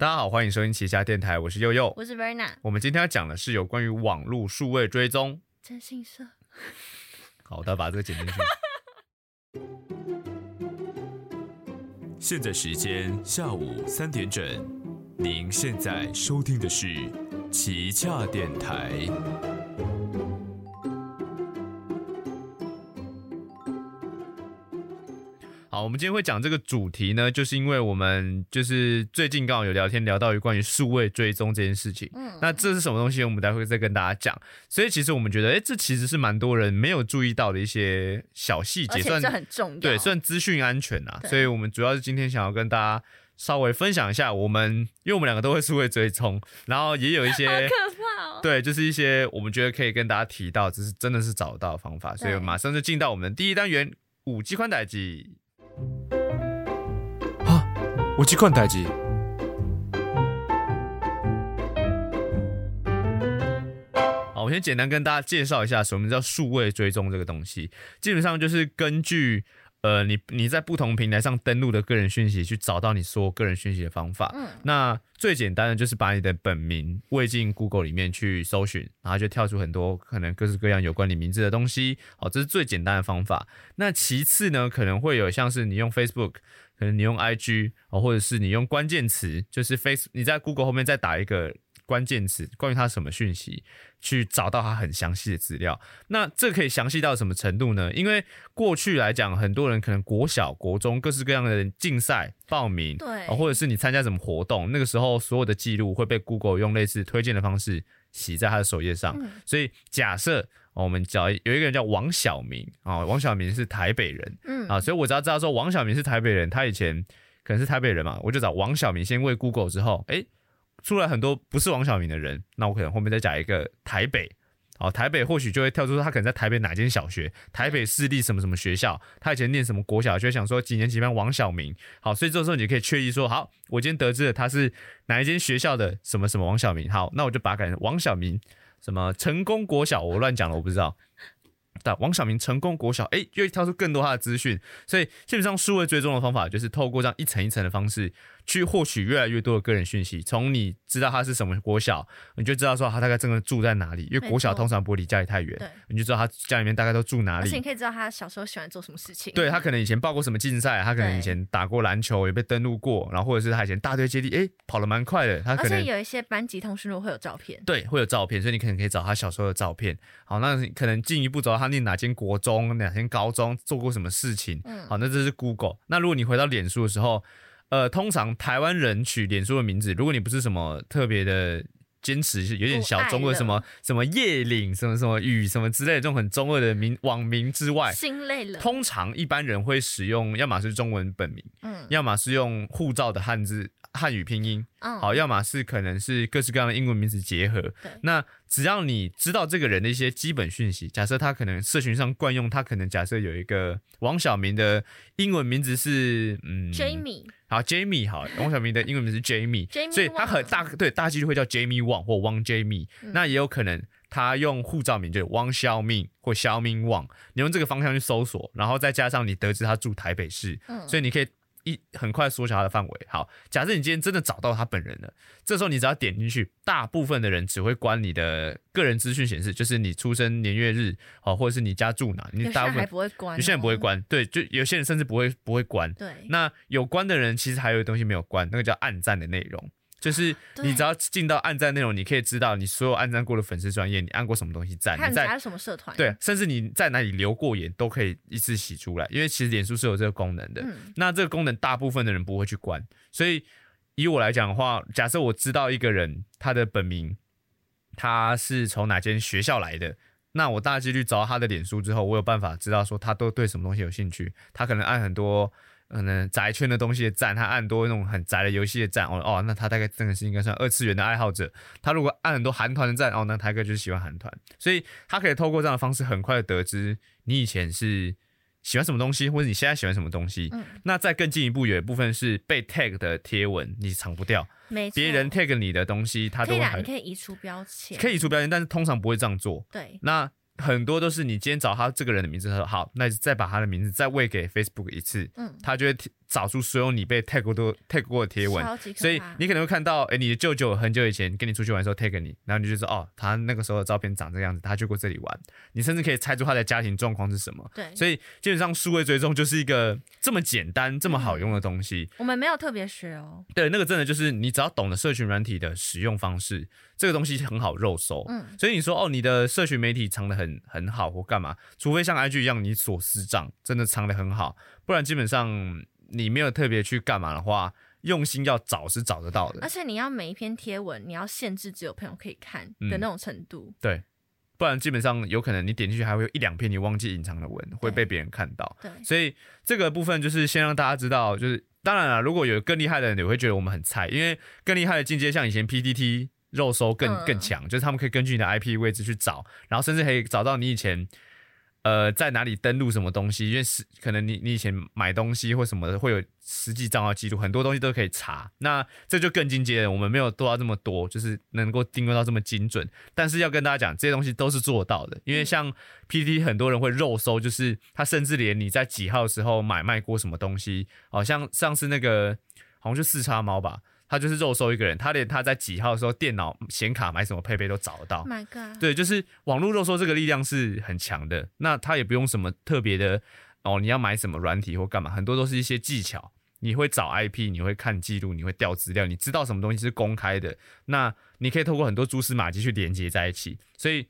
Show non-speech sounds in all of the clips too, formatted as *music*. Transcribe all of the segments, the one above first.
大家好，欢迎收听旗下电台，我是佑佑。我是 Verna，我们今天要讲的是有关于网络数位追踪。征信社。好，我要把这个剪进去。*laughs* 现在时间下午三点整，您现在收听的是旗下电台。好，我们今天会讲这个主题呢，就是因为我们就是最近刚好有聊天聊到于关于数位追踪这件事情。嗯，那这是什么东西？我们待会再跟大家讲。所以其实我们觉得，哎、这其实是蛮多人没有注意到的一些小细节，算很重要。对，算资讯安全啊。所以我们主要是今天想要跟大家稍微分享一下，我们因为我们两个都会数位追踪，然后也有一些 *laughs* 可怕哦。对，就是一些我们觉得可以跟大家提到，只是真的是找到的方法。所以对马上就进到我们的第一单元五 G 宽带机。我去看代志。好，我先简单跟大家介绍一下什么叫数位追踪这个东西。基本上就是根据呃你你在不同平台上登录的个人讯息，去找到你说个人讯息的方法。嗯，那最简单的就是把你的本名喂进 Google 里面去搜寻，然后就跳出很多可能各式各样有关你名字的东西。好，这是最简单的方法。那其次呢，可能会有像是你用 Facebook，可能你用 IG 哦，或者是你用关键词，就是 Face，你在 Google 后面再打一个关键词，关于他什么讯息，去找到他很详细的资料。那这可以详细到什么程度呢？因为过去来讲，很多人可能国小、国中各式各样的竞赛报名，对哦，或者是你参加什么活动，那个时候所有的记录会被 Google 用类似推荐的方式洗在他的首页上。嗯所以假设、哦我们找有一个人叫王小明啊、哦，王小明是台北人嗯啊，所以我只要知道说王小明是台北人，他以前可能是台北人嘛，我就找王小明先问 Google 之后，诶，出来很多不是王小明的人，那我可能后面再讲一个台北。哦，台北或许就会跳出他可能在台北哪间小学，台北市立什么什么学校，他以前念什么国小，就会想说几年级班王小明。好，所以这时候你可以确定说，好，我今天得知了他是哪一间学校的什么什么王小明。好，那我就把它改成王小明什么成功国小，我乱讲了，我不知道。但王小明成功国小，哎，又跳出更多他的资讯，所以基本上数位追踪的方法就是透过这样一层一层的方式去获取越来越多的个人讯息。从你知道他是什么国小，你就知道说他大概真的住在哪里，因为国小通常不会离家里太远对，你就知道他家里面大概都住哪里。而且你可以知道他小时候喜欢做什么事情。对他可能以前报过什么竞赛，他可能以前打过篮球，也被登录过，然后或者是他以前大队接力，哎，跑得蛮快的，他可能而且有一些班级通讯录会有照片。对，会有照片，所以你可能可以找他小时候的照片。好，那你可能进一步找到他念哪间国中、哪间高中，做过什么事情。嗯好，那这是 Google。那如果你回到脸书的时候，呃，通常台湾人取脸书的名字，如果你不是什么特别的坚持，是有点小中二，什么什么叶岭、什么什么雨、什么之类的这种很中二的名网名之外，心累了。通常一般人会使用，要么是中文本名，嗯要么是用护照的汉字汉语拼音。嗯，好，要么是可能是各式各样的英文名字结合。那只要你知道这个人的一些基本讯息，假设他可能社群上惯用，他可能假设有一个王小明的英文名字是嗯 Jamie 好 Jamie 好，*laughs* 王小明的英文名字是 Jamie，Jamie 所以他很大对大几率会叫 Jamie Wang 或汪 Jamie，、嗯。那也有可能他用护照名就是汪肖明或肖明旺，你用这个方向去搜索，然后再加上你得知他住台北市，嗯。所以你可以一很快缩小它的范围。好，假设你今天真的找到他本人了，这时候你只要点进去，大部分的人只会关你的个人资讯显示，就是你出生年月日，好，或者是你家住哪，你大部分不会关哦，有些人不会关，对，就有些人甚至不会不会关。对，那有关的人其实还有东西没有关，那个叫暗赞的内容。就是你只要进到暗赞内容，你可以知道你所有暗赞过的粉丝专业，你按过什么东西赞，你在什么社团。对，甚至你在哪里留过言都可以一次洗出来，因为其实脸书是有这个功能的。嗯，那这个功能大部分的人不会去关，所以以我来讲的话，假设我知道一个人他的本名他是从哪间学校来的，那我大几率找到他的脸书之后，我有办法知道说他都对什么东西有兴趣。他可能按很多可能宅圈的东西的赞，他按多那种很宅的游戏的赞，哦哦，那他大概真的是应该算二次元的爱好者。他如果按很多韩团的赞，哦，那他应该就是喜欢韩团，所以他可以透过这样的方式，很快的得知你以前是喜欢什么东西，或者你现在喜欢什么东西。嗯那再更进一步，有一部分是被 tag 的贴文，你藏不掉，别人 tag 你的东西，他都会还你可以移除标签，可以移除标签，但是通常不会这样做。对，那很多都是你今天找他这个人的名字，他说好，那再把他的名字再喂给 Facebook 一次，嗯，他就会找出所有你被 tag 过的 tag 过的贴文。所以你可能会看到，哎、你的舅舅很久以前跟你出去玩的时候 tag 你，然后你就说，哦，他那个时候的照片长这个样子，他去过这里玩。你甚至可以猜出他的家庭状况是什么。对，所以基本上数位追踪就是一个这么简单、这么好用的东西。我们没有特别学哦。对，那个真的就是你只要懂得社群软体的使用方式，这个东西很好肉搜。嗯，所以你说哦，你的社群媒体藏得很很好或干嘛？除非像 IG 一样，你锁私账真的藏得很好，不然基本上你没有特别去干嘛的话，用心要找是找得到的。而且你要每一篇贴文，你要限制只有朋友可以看的那种程度。对，不然基本上有可能你点进去还会有一两篇你忘记隐藏的文会被别人看到。对，所以这个部分就是先让大家知道，就是当然了，如果有更厉害的人，你会觉得我们很菜，因为更厉害的境界像以前 PDT 肉搜更嗯更强，就是他们可以根据你的 IP 位置去找，然后甚至可以找到你以前。呃，在哪里登录什么东西？因为是可能你你以前买东西或什么的会有实际账号记录，很多东西都可以查。那这就更进阶了，我们没有做到这么多，就是能够定位到这么精准。但是要跟大家讲，这些东西都是做到的，因为像 PT 很多人会肉搜，就是他甚至连你在几号时候买卖过什么东西，好、像上次那个好像就四叉猫吧，他就是肉搜一个人，他连他在几号的时候电脑显卡买什么配备都找得到 Oh。my god！对，就是网络肉搜这个力量是很强的，那他也不用什么特别的哦，你要买什么软体或干嘛，很多都是一些技巧。你会找 IP，你会看记录，你会调资料，你知道什么东西是公开的，那你可以透过很多蛛丝马迹去连接在一起。所以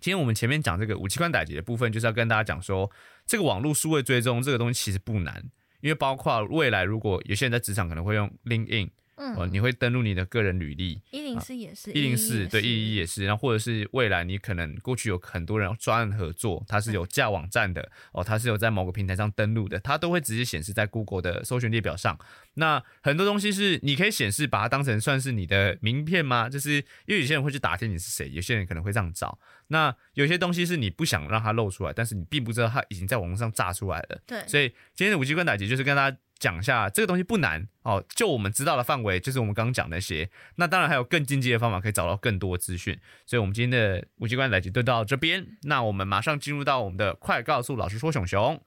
今天我们前面讲这个武器官打劫的部分，就是要跟大家讲说，这个网络数位追踪这个东西其实不难，因为包括未来如果有些人在职场可能会用 LinkedIn，哦，嗯，你会登录你的个人履历，一零四也是，一零四对一一一也是，然后或者是未来你可能过去有很多人专案合作，它是有架网站的哦，它是有在某个平台上登录的，它都会直接显示在 Google 的搜寻列表上。那很多东西是你可以显示，把它当成算是你的名片吗？就是因为有些人会去打听你是谁，有些人可能会这样找。那有些东西是你不想让它露出来，但是你并不知道它已经在网络上炸出来了。对，所以今天的五 G 关打击就是跟大家讲一下，这个东西不难哦，就我们知道的范围，就是我们刚刚讲那些。那当然还有更进阶的方法，可以找到更多资讯。所以我们今天的五 G 观打击就到这边，那我们马上进入到我们的快告诉老师说熊熊。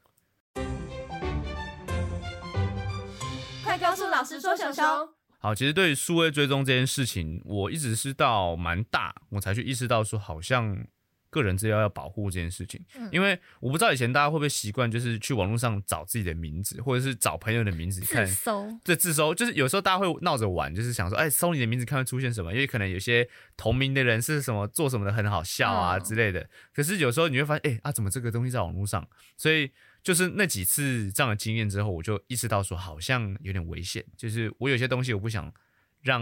快告诉老师说熊熊。好，其实对于数位追踪这件事情，我一直是到蛮大，我才去意识到说，好像个人资料要保护这件事情。嗯因为我不知道以前大家会不会习惯，就是去网络上找自己的名字，或者是找朋友的名字看自搜，这自搜就是有时候大家会闹着玩，就是想说，哎，搜你的名字看会出现什么？因为可能有些同名的人是什么做什么的很好笑啊嗯之类的。可是有时候你会发现，哎啊，怎么这个东西在网络上？所以就是那几次这样的经验之后，我就意识到说，好像有点危险。就是我有些东西我不想让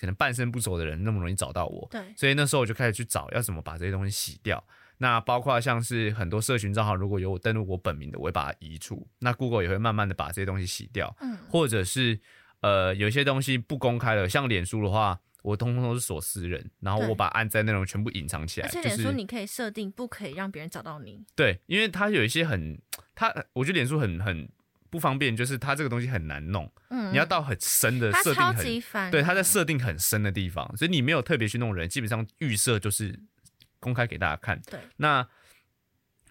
可能半生不熟的人那么容易找到我。对，所以那时候我就开始去找要怎么把这些东西洗掉。那包括像是很多社群账号，如果有我登录我本名的，我会把它移除。那 Google 也会慢慢的把这些东西洗掉，嗯，或者是呃有些东西不公开了，像脸书的话，我通通都是锁私人，然后我把按赞内容全部隐藏起来。而且就是脸书你可以设定不可以让别人找到你，对，因为它有一些很，它我觉得脸书很很不方便，就是它这个东西很难弄，嗯，你要到很深的设定很级烦，对，它在设定很深的地方，所以你没有特别去弄人，基本上预设就是公开给大家看。对，那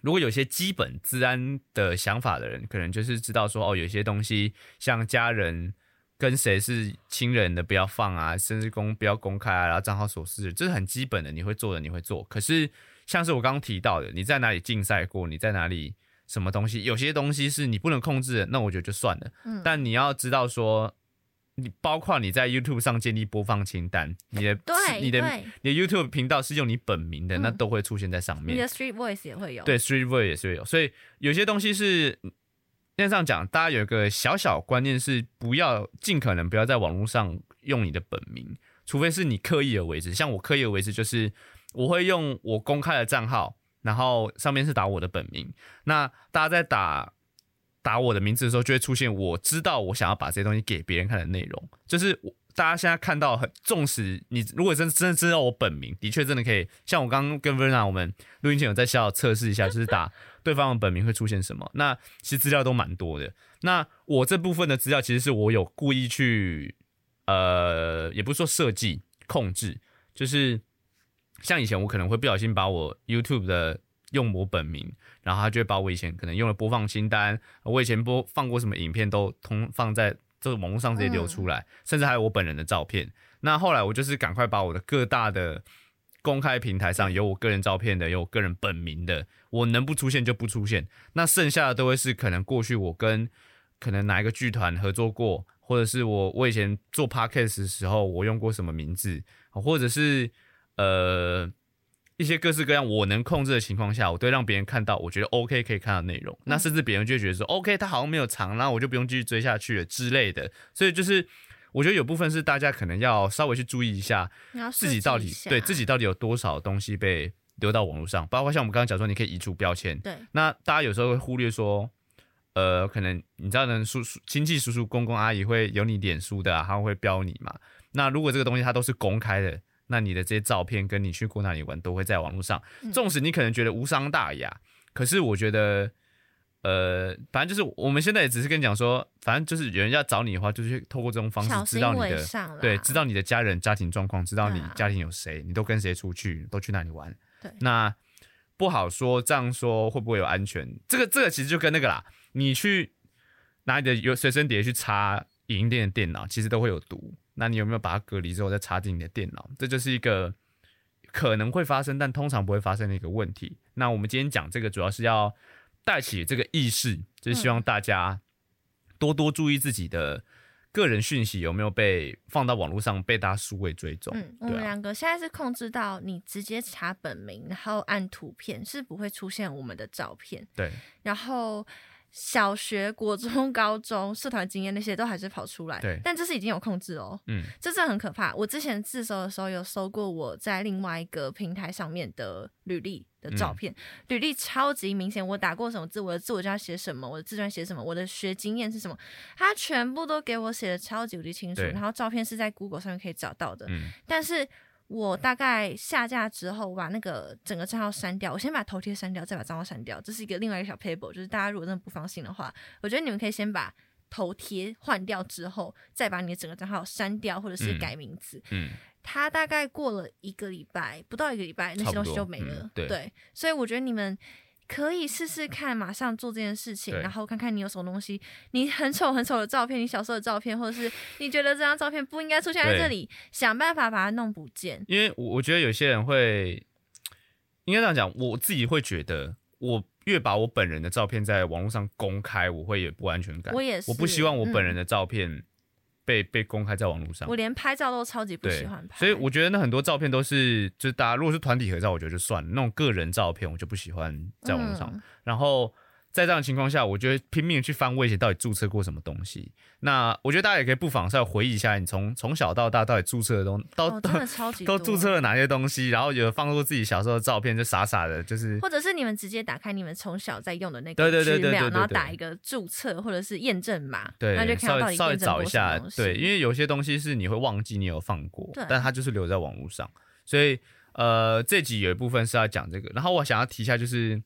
如果有些基本治安的想法的人，可能就是知道说，哦，有些东西像家人跟谁是亲人的不要放啊，甚至公不要公开啊，然后账号锁私，这是很基本的，你会做的你会做。可是像是我刚刚提到的，你在哪里竞赛过，你在哪里什么东西，有些东西是你不能控制的，那我觉得就算了。嗯，但你要知道说，你包括你在 YouTube 上建立播放清单，你的对你的你的 YouTube 频道是用你本名的，嗯那都会出现在上面你的。Street Voice 也会有，对，Street Voice 也是会有，所以有些东西是。那这样讲，大家有一个小小观念是，不要尽可能不要在网络上用你的本名，除非是你刻意而为之。像我刻意而为之，就是我会用我公开的账号，然后上面是打我的本名。那大家在打打我的名字的时候，就会出现我知道我想要把这些东西给别人看的内容，就是我大家现在看到很，纵使你如果真真的知道我本名，的确真的可以，像我刚刚跟 Verna 我们录音前有在小小测试一下，就是打对方的本名会出现什么。那其实资料都蛮多的。那我这部分的资料，其实是我有故意去，呃，也不是说设计控制，就是像以前我可能会不小心把我 YouTube 的用我本名，然后他就会把我以前可能用的播放清单，我以前播放过什么影片都通放在这个网络上直接流出来，甚至还有我本人的照片。那后来我就是赶快把我的各大的公开平台上有我个人照片的，有我个人本名的，我能不出现就不出现。那剩下的都会是可能过去我跟可能哪一个剧团合作过，或者是我我以前做 podcast 的时候我用过什么名字，或者是呃一些各式各样我能控制的情况下，我都会让别人看到我觉得 OK 可以看到内容。那甚至别人就会觉得说 OK 他好像没有藏，然后我就不用继续追下去了之类的。所以就是。我觉得有部分是大家可能要稍微去注意一下，自己到底对自己到底有多少东西被留到网络上，包括像我们刚刚讲说，你可以移除标签。对，那大家有时候会忽略说，呃，可能你知道，呢，叔叔、亲戚、叔叔、公公、阿姨会有你脸书的，啊他们会标你嘛。那如果这个东西它都是公开的，那你的这些照片跟你去过哪里玩都会在网络上。纵使你可能觉得无伤大雅，可是我觉得。呃，反正就是我们现在也只是跟你讲说，反正就是有人要找你的话，就是透过这种方式知道你的，对，知道你的家人家庭状况，知道你家庭有谁，你都跟谁出去，都去哪里玩。对，那不好说，这样说会不会有安全？这个这个其实就跟那个啦，你去拿你的有随身碟去插影音店的电脑，其实都会有毒。那你有没有把它隔离之后再插进你的电脑？这就是一个可能会发生，但通常不会发生的一个问题。那我们今天讲这个，主要是要。带起这个意识，就是希望大家多多注意自己的个人讯息有没有被放到网络上，被大家数位追踪。嗯，我们两个现在是控制到你直接查本名，然后按图片是不会出现我们的照片。对，然后。小学、国中、高中社团经验那些都还是跑出来，对，但这是已经有控制哦，嗯，这真的很可怕。我之前自搜的时候有搜过我在另外一个平台上面的履历的照片，履历超级明显，我打过什么字，我的自我介绍写什么，我的自传写什么，我的学经验是什么，他全部都给我写的超级无敌清楚，然后照片是在 Google 上面可以找到的，嗯，但是。我大概下架之后，我把那个整个账号删掉。我先把头贴删掉，再把账号删掉。这是一个另外一个小 paper，就是大家如果真的不放心的话，我觉得你们可以先把头贴换掉之后，再把你的整个账号删掉，或者是改名字。嗯，他大概过了一个礼拜，不到一个礼拜，那些东西就没了。对，所以我觉得你们。可以试试看，马上做这件事情，然后看看你有什么东西，你很丑很丑的照片，你小时候的照片，或者是你觉得这张照片不应该出现在这里，想办法把它弄不见。因为我我觉得有些人会，应该这样讲，我自己会觉得，我越把我本人的照片在网络上公开，我会有不安全感。我也是，我不希望我本人的照片。被被公开在网络上，我连拍照都超级不喜欢拍，所以我觉得那很多照片都是，就是大家如果是团体合照，我觉得就算了，那种个人照片我就不喜欢在网络上，然后。在这样的情况下，我觉得拼命去翻我以前到底注册过什么东西。那我觉得大家也可以不妨再回忆一下，你从从小到大到底注册的东，*laughs* 都都注册了哪些东西，然后有放过自己小时候的照片，就傻傻的，就是。或者是你们直接打开你们从小在用的那个对对对对对，然后打一个注册或者是验证码，对，那就看到稍微找一下，对，因为有些东西是你会忘记你有放过，但它就是留在网络上。所以呃，这集有一部分是要讲这个，然后我想要提一下就是。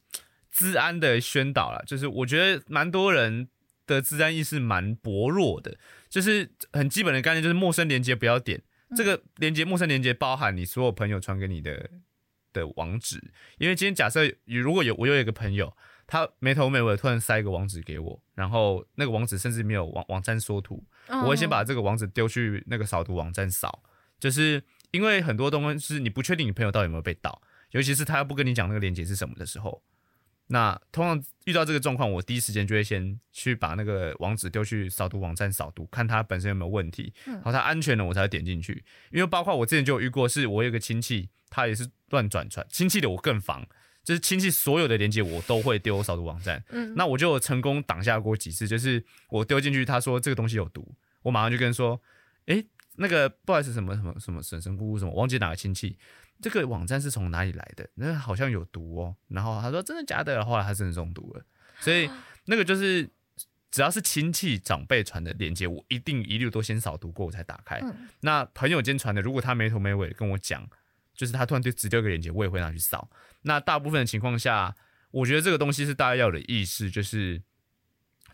治安的宣导了，就是我觉得蛮多人的治安意识蛮薄弱的，就是很基本的概念，就是陌生连接不要点。这个连接，陌生连接包含你所有朋友传给你的的网址，因为今天假设如果有我有一个朋友，他没头没尾突然塞一个网址给我，然后那个网址甚至没有网网站缩图，我会先把这个网址丢去那个扫毒网站扫，就是因为很多东西是你不确定你朋友到底有没有被盗，尤其是他不跟你讲那个连接是什么的时候。那通常遇到这个状况，我第一时间就会先去把那个网址丢去扫毒网站扫毒，看它本身有没有问题，然后它安全了，我才会点进去。因为包括我之前就有遇过，是我有个亲戚，他也是乱转传，亲戚的我更防，就是亲戚所有的连接我都会丢扫毒网站。嗯，那我就成功挡下过几次，就是我丢进去，他说这个东西有毒，我马上就跟说，哎，那个不好意思，什么什么什么婶婶姑姑什么，忘记哪个亲戚。这个网站是从哪里来的？那好像有毒哦。然后他说真的假的？后来他真的中毒了。所以那个就是只要是亲戚长辈传的链接，我一定一律都先扫毒过我才打开。那朋友间传的，如果他没头没尾跟我讲，就是他突然就只丢个链接，我也会拿去扫。那大部分的情况下，我觉得这个东西是大家要有的意识，就是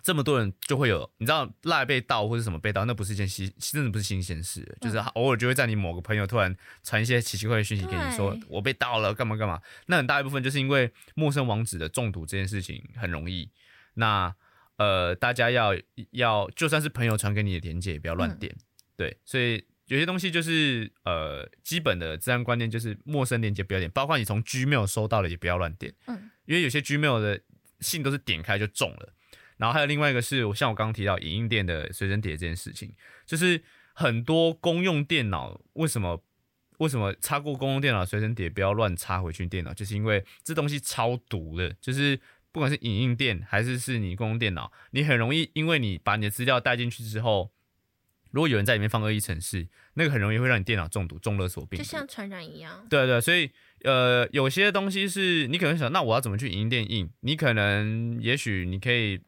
这么多人就会有，你知道赖被盗或者什么被盗，那不是一件新，真的不是新鲜事，就是偶尔就会在你某个朋友突然传一些奇奇怪怪的讯息给你，说我被盗了，干嘛干嘛。那很大一部分就是因为陌生网址的中毒这件事情很容易。那呃，大家要要，就算是朋友传给你的链接，也不要乱点。对，所以有些东西就是呃，基本的自然观念就是陌生链接不要点，包括你从 Gmail 收到的也不要乱点。嗯，因为有些 Gmail 的信都是点开就中了。然后还有另外一个是我，像我刚刚提到影印店的随身碟这件事情，就是很多公用电脑为什么为什么插过公用电脑随身碟不要乱插回去电脑，就是因为这东西超毒的，就是不管是影印店还是是你公用电脑，你很容易因为你把你的资料带进去之后，如果有人在里面放恶意程式，那个很容易会让你电脑中毒、中勒索病，就像传染一样。对对，所以。呃，有些东西是你可能想，那我要怎么去影印店印？你可能也许你可以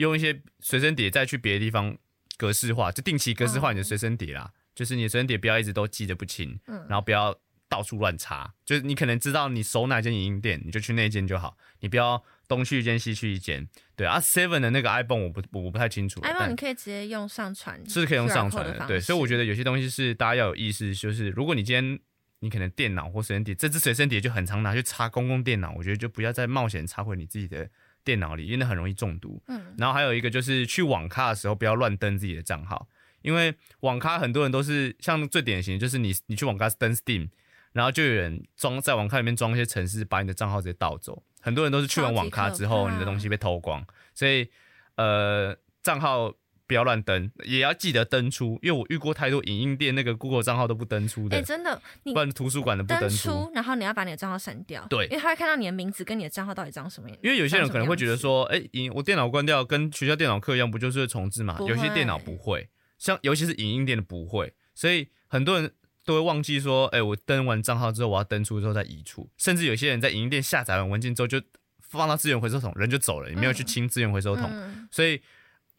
用一些随身碟，再去别的地方格式化，就定期格式化你的随身碟啦。就是你的随身碟不要一直都记得不清，嗯，然后不要到处乱插。就是你可能知道你熟哪间影音店，你就去那间就好，你不要东去一间西去一间。对啊，Seven 的那个 iPhone 我不我不太清楚，iPhone 你可以直接用上传，是可以用上传的。对，所以我觉得有些东西是大家要有意识，就是如果你今天。你可能电脑或随身碟，这只随身碟就很常拿去插公共电脑，我觉得就不要再冒险插回你自己的电脑里，因为很容易中毒。嗯，然后还有一个就是去网咖的时候不要乱登自己的账号，因为网咖很多人都是像最典型就是你你去网咖登 Steam，然后就有人装在网咖里面装一些程式，把你的账号直接盗走。很多人都是去完网咖之后，你的东西被偷光，所以呃账号。不要乱登，也要记得登出，因为我遇过太多影印店那个 Google 账号都不登出的。哎，真的，不然图书馆的不登出，然后你要把你的账号删掉。对，因为他会看到你的名字跟你的账号到底长什么样。因为有些人可能会觉得说，哎，我电脑关掉，跟学校电脑课一样，不就是重置嘛？有些电脑不会，像尤其是影印店的不会，所以很多人都会忘记说，哎，我登完账号之后，我要登出之后再移出。甚至有些人在影音店下载完文件之后，就放到资源回收桶，人就走了，也没有去清资源回收桶，所以。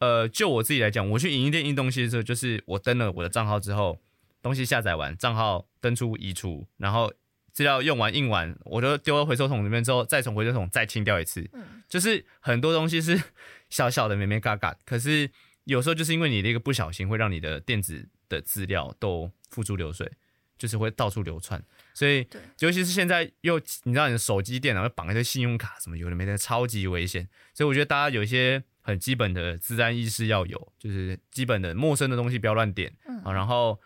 呃，就我自己来讲，我去影音店印东西的时候，就是我登了我的账号之后，东西下载完，账号登出移除，然后资料用完印完，我就丢到回收桶里面之后，再从回收桶再清掉一次。嗯，就是很多东西是 *laughs* 小小的咩咩嘎嘎，可是有时候就是因为你的一个不小心，会让你的电子的资料都付诸流水，就是会到处流窜。所以，尤其是现在又你知道，你的手机、电脑要绑一堆信用卡什么，有的没的，超级危险。所以我觉得大家有一些。很基本的自然意识要有，就是基本的陌生的东西不要乱点啊，然后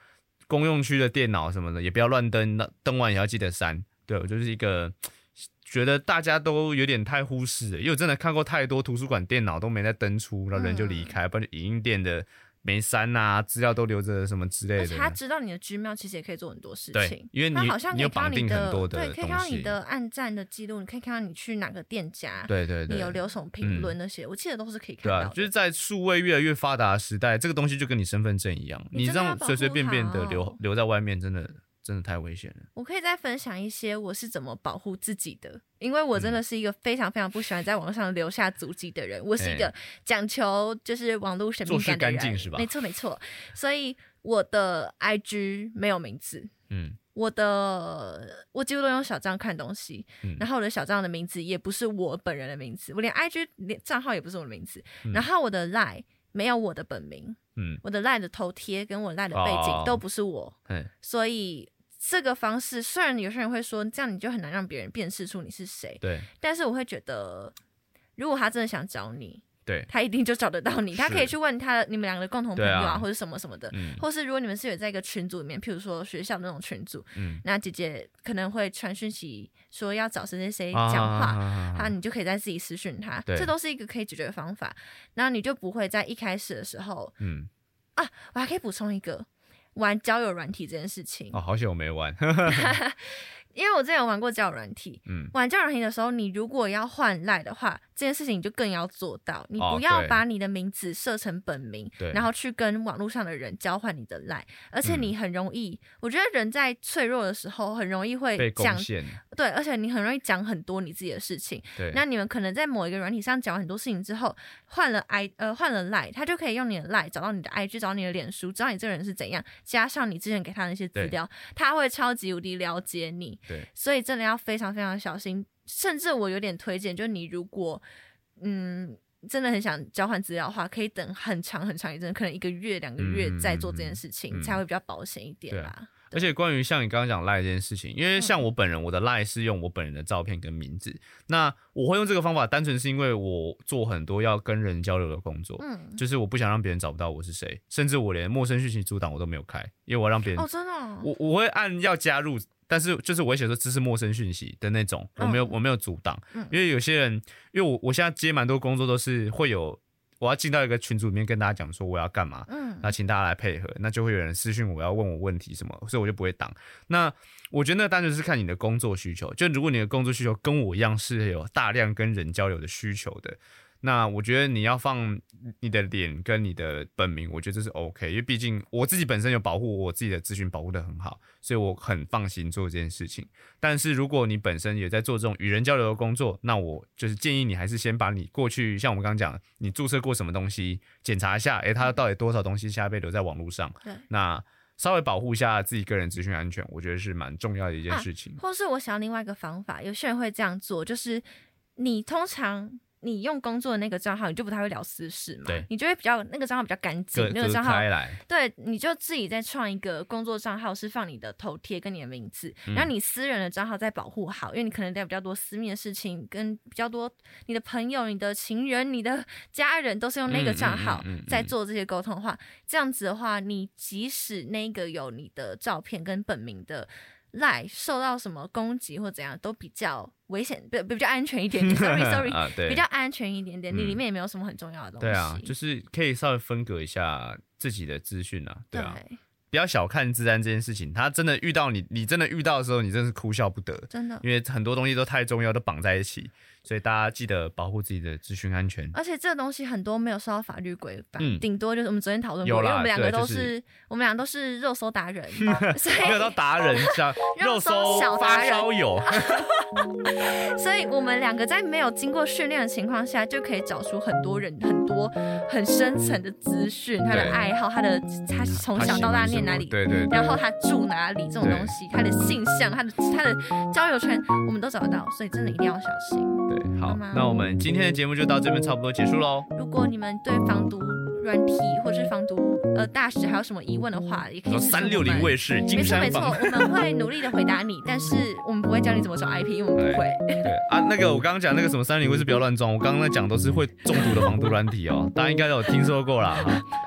公用区的电脑什么的也不要乱登，那登完也要记得删。对我就是一个觉得大家都有点太忽视了，因为我真的看过太多图书馆电脑都没在登出，然后人就离开，不然影音店的。没删呐，资料都留着什么之类的。他知道你的 Gmail 其实也可以做很多事情，因为你好像你有绑定很多的对，可以看到你的按赞的记录，你可以看到你去哪个店家，对对对，你有留什么评论那些，我记得都是可以看到。就是在数位越来越发达的时代，这个东西就跟你身份证一样，你这样随随便便的留留在外面，真的。真的太危险了。我可以再分享一些我是怎么保护自己的，因为我真的是一个非常非常不喜欢在网上留下足迹的人。我是一个讲求就是网络神秘感的人，是吧？没错没错。所以我的 IG 没有名字，嗯，我的我几乎都用小账看东西，然后我的小账的名字也不是我本人的名字，我连 IG 连账号也不是我的名字，然后我的 Line 没有我的本名，嗯，我的 Line 的头贴跟我 Line 的背景都不是我，所以。这个方式虽然有些人会说这样你就很难让别人辨识出你是谁，对，但是我会觉得，如果他真的想找你，对，他一定就找得到你。*laughs* 他可以去问他你们两个的共同朋友啊，或者什么什么的，或是如果你们是有在一个群组里面，譬如说学校那种群组，嗯，那姐姐可能会传讯息说要找谁谁谁讲话，啊，你就可以在自己私讯他，这都是一个可以解决的方法。那你就不会在一开始的时候，嗯，啊，我还可以补充一个。玩交友软体这件事情哦，好久没玩，*laughs* *laughs* 因为我之前有玩过交友软体。嗯，玩交友软体的时候，你如果要换赖的话。这件事情你就更要做到，你不要把你的名字设成本名，然后去跟网络上的人交换你的赖，而且你很容易，我觉得人在脆弱的时候很容易会讲，对，而且你很容易讲很多你自己的事情。对，那你们可能在某一个软体上讲很多事情之后，换了 i 呃换了赖，他就可以用你的赖找到你的 IG，找你的脸书，知道你这个人是怎样，加上你之前给他那些资料，他会超级无敌了解你。对，所以真的要非常非常小心。甚至我有点推荐，就你如果，嗯，真的很想交换资料的话，可以等很长很长一阵，可能一个月、两个月再做这件事情，才会比较保险一点啦。而且关于像你刚刚讲赖这件事情，因为像我本人，我的赖是用我本人的照片跟名字。那我会用这个方法，单纯是因为我做很多要跟人交流的工作，嗯，就是我不想让别人找不到我是谁，甚至我连陌生讯息阻挡我都没有开，因为我让别人哦，真的，我我会按要加入，但是就是我会写说这是陌生讯息的那种，我没有我没有阻挡，因为有些人，因为我我现在接蛮多工作都是会有。我要进到一个群组里面跟大家讲说我要干嘛，嗯，那请大家来配合，那就会有人私信我要问我问题什么，所以我就不会挡。那我觉得那单纯是看你的工作需求，就如果你的工作需求跟我一样是有大量跟人交流的需求的。那我觉得你要放你的脸跟你的本名，我觉得这是 OK，因为毕竟我自己本身有保护我自己的资讯，保护的很好，所以我很放心做这件事情。但是如果你本身也在做这种与人交流的工作，那我就是建议你还是先把你过去像我们刚刚讲，你注册过什么东西，检查一下，诶，它到底多少东西现在被留在网络上？对，那稍微保护一下自己个人资讯安全，我觉得是蛮重要的一件事情。或是我想另外一个方法，有些人会这样做，就是你通常。你用工作的那个账号，你就不太会聊私事嘛？对，你就会比较那个账号比较干净，那个账号。对，你就自己再创一个工作账号，是放你的头贴跟你的名字，然后你私人的账号再保护好，因为你可能带比较多私密的事情，跟比较多你的朋友、你的情人、你的家人都是用那个账号在做这些沟通的话，这样子的话，你即使那个有你的照片跟本名的。赖受到什么攻击或怎样都比较危险，比比较安全一点点。*laughs* Sorry Sorry，比较安全一点点。你里面也没有什么很重要的东西。对啊，就是可以稍微分隔一下自己的资讯啊。对啊，不要小看治安这件事情。他真的遇到你，你真的遇到的时候，你真是哭笑不得。真的，因为很多东西都太重要，都绑在一起。所以大家记得保护自己的资讯安全。而且这个东西很多没有受到法律规范，顶多就是我们昨天讨论过，因为我们两个都是我们俩都是肉搜达人，*laughs* 所以没有到达人 *laughs* 像肉搜小达人有。*laughs* 所以我们两个在没有经过训练的情况下，就可以找出很多人很多很深层的资讯，他的爱好，他的他从小到大念哪里，对对，然后他住哪里这种东西，他的性向，他的他的交友圈，我们都找得到，所以真的一定要小心。好，那我们今天的节目就到这边差不多结束喽。如果你们对防毒软体或者是防毒呃大使还有什么疑问的话，也可以三六零卫士金山防。没错，没错，我们会努力的回答你，但是我们不会教你怎么找 IP，因为我们不会。*laughs* 对啊，那个我刚刚讲那个什么三六零卫士不要乱装，我刚刚在讲都是会中毒的防毒软体哦，大家应该都有听说过啦。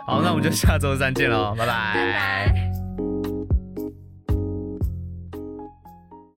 好，那我们就下周三见喽，拜拜。